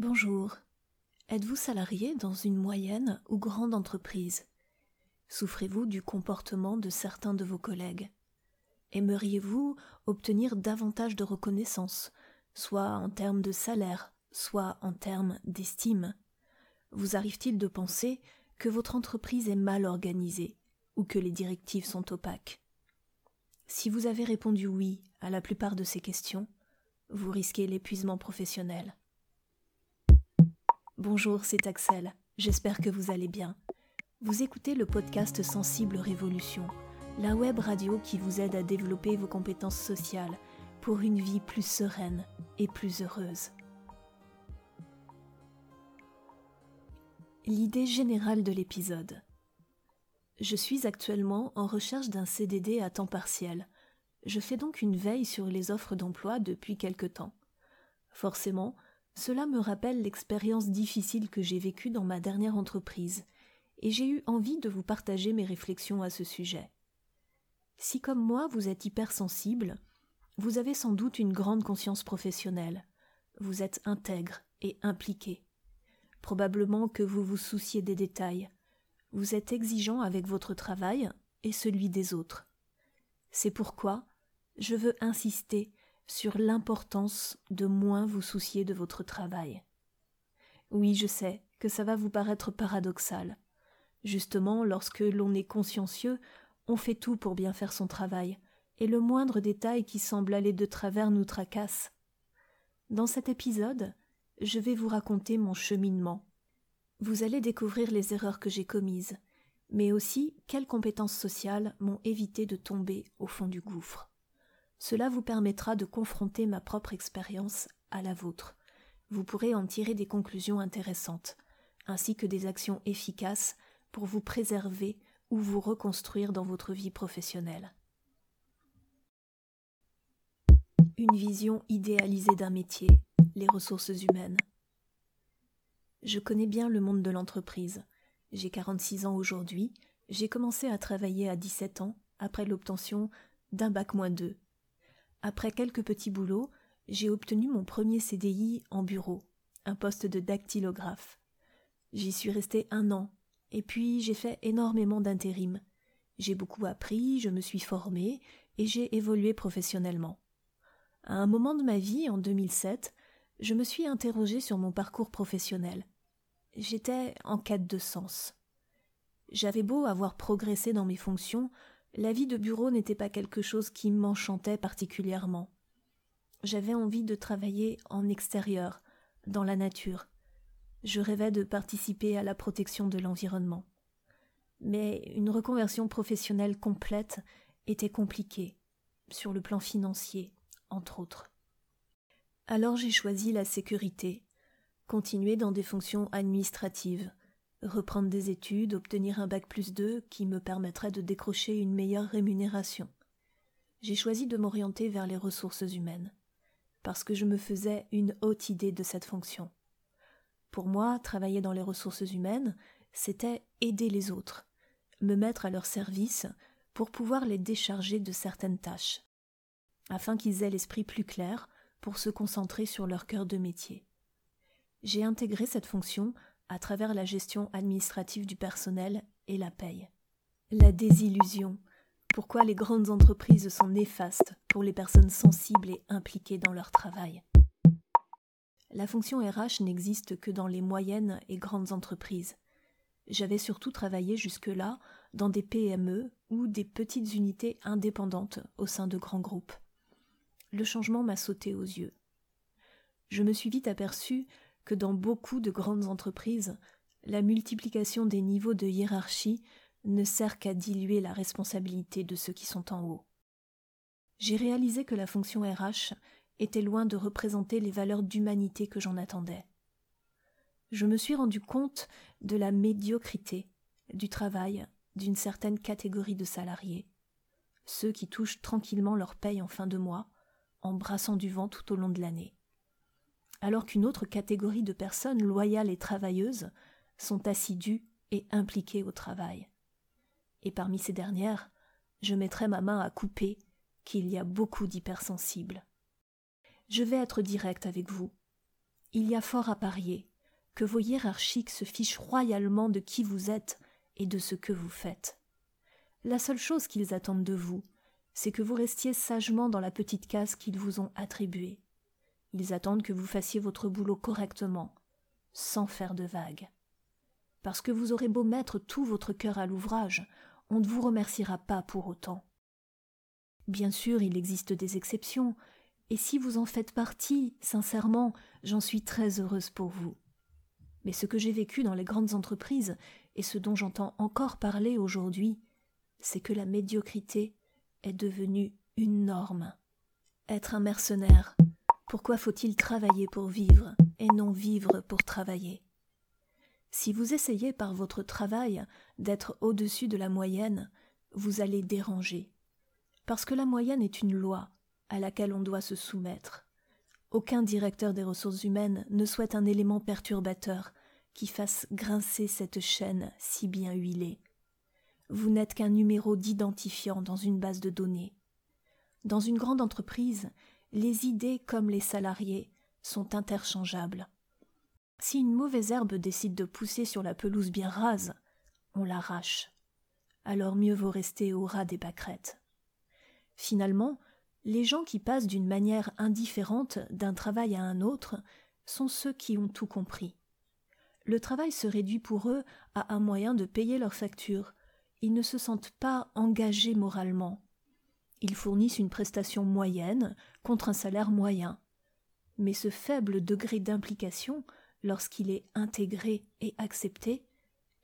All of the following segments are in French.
Bonjour. Êtes-vous salarié dans une moyenne ou grande entreprise? Souffrez-vous du comportement de certains de vos collègues? Aimeriez-vous obtenir davantage de reconnaissance, soit en termes de salaire, soit en termes d'estime? Vous arrive-t-il de penser que votre entreprise est mal organisée ou que les directives sont opaques? Si vous avez répondu oui à la plupart de ces questions, vous risquez l'épuisement professionnel. Bonjour, c'est Axel. J'espère que vous allez bien. Vous écoutez le podcast Sensible Révolution, la web radio qui vous aide à développer vos compétences sociales pour une vie plus sereine et plus heureuse. L'idée générale de l'épisode. Je suis actuellement en recherche d'un CDD à temps partiel. Je fais donc une veille sur les offres d'emploi depuis quelque temps. Forcément, cela me rappelle l'expérience difficile que j'ai vécue dans ma dernière entreprise, et j'ai eu envie de vous partager mes réflexions à ce sujet. Si comme moi vous êtes hypersensible, vous avez sans doute une grande conscience professionnelle, vous êtes intègre et impliqué. Probablement que vous vous souciez des détails, vous êtes exigeant avec votre travail et celui des autres. C'est pourquoi je veux insister sur l'importance de moins vous soucier de votre travail. Oui, je sais que ça va vous paraître paradoxal. Justement, lorsque l'on est consciencieux, on fait tout pour bien faire son travail, et le moindre détail qui semble aller de travers nous tracasse. Dans cet épisode, je vais vous raconter mon cheminement. Vous allez découvrir les erreurs que j'ai commises, mais aussi quelles compétences sociales m'ont évité de tomber au fond du gouffre. Cela vous permettra de confronter ma propre expérience à la vôtre. Vous pourrez en tirer des conclusions intéressantes, ainsi que des actions efficaces pour vous préserver ou vous reconstruire dans votre vie professionnelle. Une vision idéalisée d'un métier, les ressources humaines. Je connais bien le monde de l'entreprise. J'ai 46 ans aujourd'hui, j'ai commencé à travailler à 17 ans après l'obtention d'un bac moins 2 après quelques petits boulots, j'ai obtenu mon premier CDI en bureau, un poste de dactylographe. J'y suis resté un an, et puis j'ai fait énormément d'intérim. J'ai beaucoup appris, je me suis formé, et j'ai évolué professionnellement. À un moment de ma vie, en 2007, je me suis interrogé sur mon parcours professionnel. J'étais en quête de sens. J'avais beau avoir progressé dans mes fonctions, la vie de bureau n'était pas quelque chose qui m'enchantait particulièrement. J'avais envie de travailler en extérieur, dans la nature. Je rêvais de participer à la protection de l'environnement. Mais une reconversion professionnelle complète était compliquée, sur le plan financier, entre autres. Alors j'ai choisi la sécurité, continuer dans des fonctions administratives, reprendre des études, obtenir un bac plus 2 qui me permettrait de décrocher une meilleure rémunération. J'ai choisi de m'orienter vers les ressources humaines, parce que je me faisais une haute idée de cette fonction. Pour moi, travailler dans les ressources humaines, c'était aider les autres, me mettre à leur service pour pouvoir les décharger de certaines tâches, afin qu'ils aient l'esprit plus clair pour se concentrer sur leur cœur de métier. J'ai intégré cette fonction à travers la gestion administrative du personnel et la paye. La désillusion. Pourquoi les grandes entreprises sont néfastes pour les personnes sensibles et impliquées dans leur travail. La fonction RH n'existe que dans les moyennes et grandes entreprises. J'avais surtout travaillé jusque-là dans des PME ou des petites unités indépendantes au sein de grands groupes. Le changement m'a sauté aux yeux. Je me suis vite aperçu que dans beaucoup de grandes entreprises, la multiplication des niveaux de hiérarchie ne sert qu'à diluer la responsabilité de ceux qui sont en haut. J'ai réalisé que la fonction RH était loin de représenter les valeurs d'humanité que j'en attendais. Je me suis rendu compte de la médiocrité du travail d'une certaine catégorie de salariés, ceux qui touchent tranquillement leur paye en fin de mois, en brassant du vent tout au long de l'année alors qu'une autre catégorie de personnes loyales et travailleuses sont assidues et impliquées au travail. Et parmi ces dernières, je mettrai ma main à couper qu'il y a beaucoup d'hypersensibles. Je vais être direct avec vous. il y a fort à parier que vos hiérarchiques se fichent royalement de qui vous êtes et de ce que vous faites. La seule chose qu'ils attendent de vous, c'est que vous restiez sagement dans la petite case qu'ils vous ont attribuée. Ils attendent que vous fassiez votre boulot correctement, sans faire de vagues. Parce que vous aurez beau mettre tout votre cœur à l'ouvrage, on ne vous remerciera pas pour autant. Bien sûr, il existe des exceptions, et si vous en faites partie, sincèrement, j'en suis très heureuse pour vous. Mais ce que j'ai vécu dans les grandes entreprises, et ce dont j'entends encore parler aujourd'hui, c'est que la médiocrité est devenue une norme. Être un mercenaire, pourquoi faut-il travailler pour vivre et non vivre pour travailler? Si vous essayez par votre travail d'être au-dessus de la moyenne, vous allez déranger. Parce que la moyenne est une loi à laquelle on doit se soumettre. Aucun directeur des ressources humaines ne souhaite un élément perturbateur qui fasse grincer cette chaîne si bien huilée. Vous n'êtes qu'un numéro d'identifiant dans une base de données. Dans une grande entreprise, les idées comme les salariés sont interchangeables. Si une mauvaise herbe décide de pousser sur la pelouse bien rase, on l'arrache. Alors mieux vaut rester au ras des pâquerettes. Finalement, les gens qui passent d'une manière indifférente d'un travail à un autre sont ceux qui ont tout compris. Le travail se réduit pour eux à un moyen de payer leurs factures. Ils ne se sentent pas engagés moralement. Ils fournissent une prestation moyenne contre un salaire moyen. Mais ce faible degré d'implication, lorsqu'il est intégré et accepté,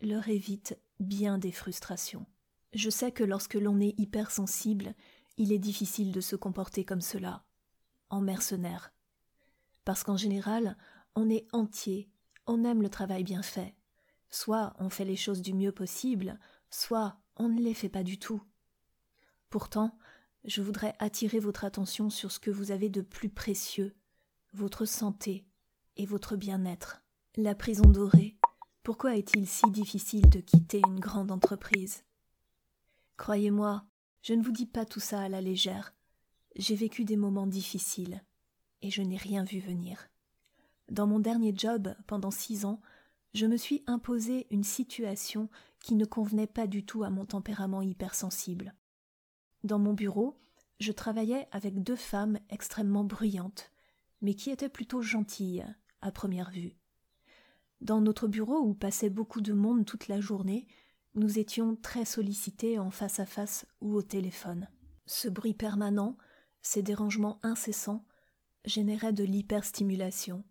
leur évite bien des frustrations. Je sais que lorsque l'on est hypersensible, il est difficile de se comporter comme cela, en mercenaire. Parce qu'en général, on est entier, on aime le travail bien fait. Soit on fait les choses du mieux possible, soit on ne les fait pas du tout. Pourtant, je voudrais attirer votre attention sur ce que vous avez de plus précieux, votre santé et votre bien-être. La prison dorée, pourquoi est-il si difficile de quitter une grande entreprise? Croyez-moi, je ne vous dis pas tout ça à la légère. J'ai vécu des moments difficiles, et je n'ai rien vu venir. Dans mon dernier job, pendant six ans, je me suis imposé une situation qui ne convenait pas du tout à mon tempérament hypersensible. Dans mon bureau, je travaillais avec deux femmes extrêmement bruyantes, mais qui étaient plutôt gentilles à première vue. Dans notre bureau où passait beaucoup de monde toute la journée, nous étions très sollicités en face à face ou au téléphone. Ce bruit permanent, ces dérangements incessants, généraient de l'hyperstimulation.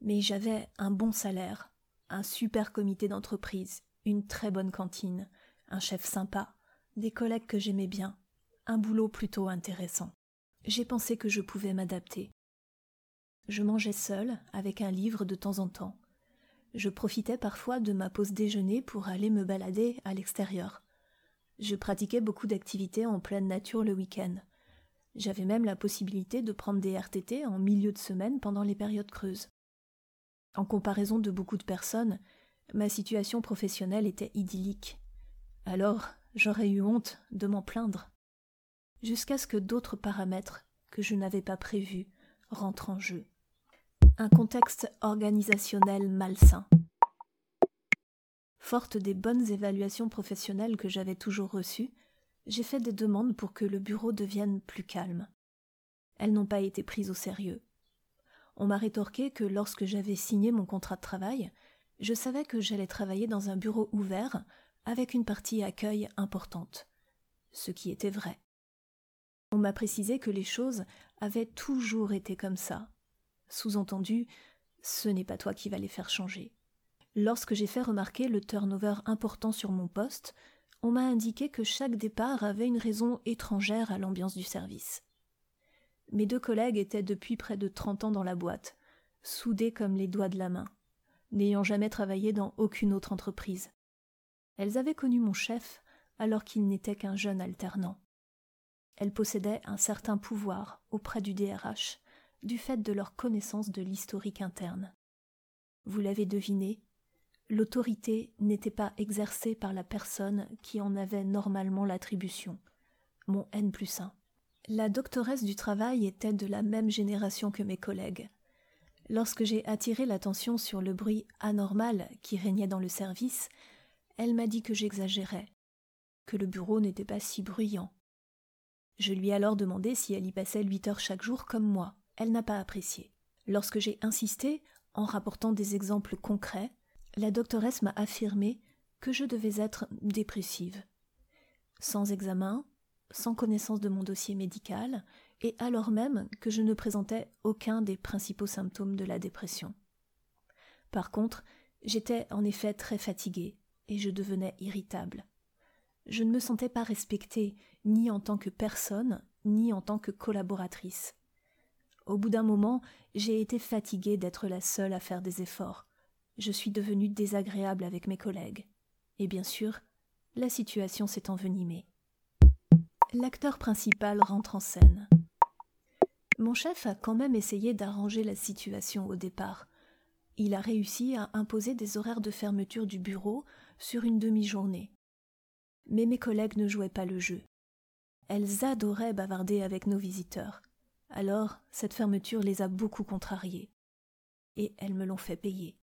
Mais j'avais un bon salaire, un super comité d'entreprise, une très bonne cantine, un chef sympa, des collègues que j'aimais bien, un boulot plutôt intéressant. J'ai pensé que je pouvais m'adapter. Je mangeais seul, avec un livre de temps en temps. Je profitais parfois de ma pause déjeuner pour aller me balader à l'extérieur. Je pratiquais beaucoup d'activités en pleine nature le week-end. J'avais même la possibilité de prendre des RTT en milieu de semaine pendant les périodes creuses. En comparaison de beaucoup de personnes, ma situation professionnelle était idyllique. Alors, j'aurais eu honte de m'en plaindre jusqu'à ce que d'autres paramètres que je n'avais pas prévus rentrent en jeu. Un contexte organisationnel malsain. Forte des bonnes évaluations professionnelles que j'avais toujours reçues, j'ai fait des demandes pour que le bureau devienne plus calme. Elles n'ont pas été prises au sérieux. On m'a rétorqué que lorsque j'avais signé mon contrat de travail, je savais que j'allais travailler dans un bureau ouvert avec une partie accueil importante. Ce qui était vrai. On m'a précisé que les choses avaient toujours été comme ça. Sous-entendu, ce n'est pas toi qui vas les faire changer. Lorsque j'ai fait remarquer le turnover important sur mon poste, on m'a indiqué que chaque départ avait une raison étrangère à l'ambiance du service. Mes deux collègues étaient depuis près de trente ans dans la boîte, soudées comme les doigts de la main, n'ayant jamais travaillé dans aucune autre entreprise. Elles avaient connu mon chef alors qu'il n'était qu'un jeune alternant. Elles possédaient un certain pouvoir auprès du DRH, du fait de leur connaissance de l'historique interne. Vous l'avez deviné, l'autorité n'était pas exercée par la personne qui en avait normalement l'attribution, mon N plus 1. La doctoresse du travail était de la même génération que mes collègues. Lorsque j'ai attiré l'attention sur le bruit anormal qui régnait dans le service, elle m'a dit que j'exagérais, que le bureau n'était pas si bruyant. Je lui ai alors demandé si elle y passait huit heures chaque jour comme moi. Elle n'a pas apprécié. Lorsque j'ai insisté, en rapportant des exemples concrets, la doctoresse m'a affirmé que je devais être dépressive. Sans examen, sans connaissance de mon dossier médical, et alors même que je ne présentais aucun des principaux symptômes de la dépression. Par contre, j'étais en effet très fatiguée, et je devenais irritable. Je ne me sentais pas respectée, ni en tant que personne, ni en tant que collaboratrice. Au bout d'un moment, j'ai été fatiguée d'être la seule à faire des efforts. Je suis devenue désagréable avec mes collègues. Et bien sûr, la situation s'est envenimée. L'acteur principal rentre en scène. Mon chef a quand même essayé d'arranger la situation au départ. Il a réussi à imposer des horaires de fermeture du bureau sur une demi-journée. Mais mes collègues ne jouaient pas le jeu. Elles adoraient bavarder avec nos visiteurs. Alors, cette fermeture les a beaucoup contrariées. Et elles me l'ont fait payer.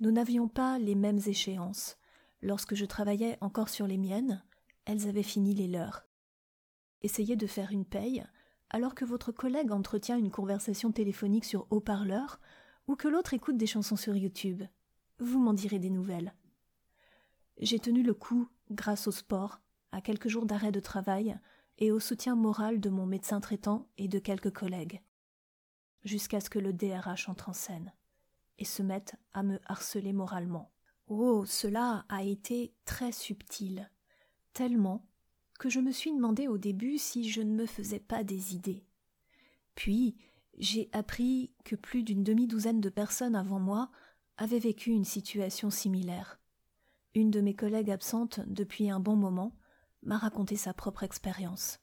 Nous n'avions pas les mêmes échéances. Lorsque je travaillais encore sur les miennes, elles avaient fini les leurs. Essayez de faire une paye alors que votre collègue entretient une conversation téléphonique sur haut-parleur ou que l'autre écoute des chansons sur YouTube. Vous m'en direz des nouvelles. J'ai tenu le coup grâce au sport, à quelques jours d'arrêt de travail et au soutien moral de mon médecin traitant et de quelques collègues. Jusqu'à ce que le DRH entre en scène et se mette à me harceler moralement. Oh, cela a été très subtil, tellement que je me suis demandé au début si je ne me faisais pas des idées. Puis j'ai appris que plus d'une demi-douzaine de personnes avant moi avaient vécu une situation similaire. Une de mes collègues absentes depuis un bon moment m'a raconté sa propre expérience.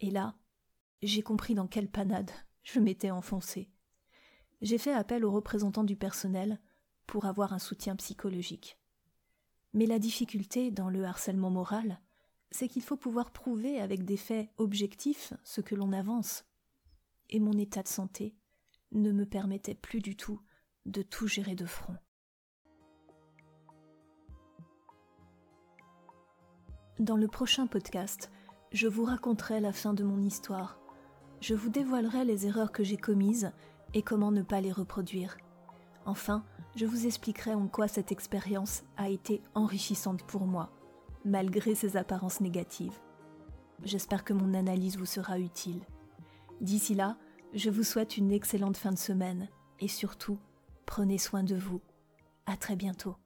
Et là, j'ai compris dans quelle panade je m'étais enfoncée. J'ai fait appel aux représentants du personnel pour avoir un soutien psychologique. Mais la difficulté dans le harcèlement moral, c'est qu'il faut pouvoir prouver avec des faits objectifs ce que l'on avance. Et mon état de santé ne me permettait plus du tout de tout gérer de front. Dans le prochain podcast, je vous raconterai la fin de mon histoire. Je vous dévoilerai les erreurs que j'ai commises et comment ne pas les reproduire. Enfin, je vous expliquerai en quoi cette expérience a été enrichissante pour moi, malgré ses apparences négatives. J'espère que mon analyse vous sera utile. D'ici là, je vous souhaite une excellente fin de semaine et surtout, prenez soin de vous. À très bientôt.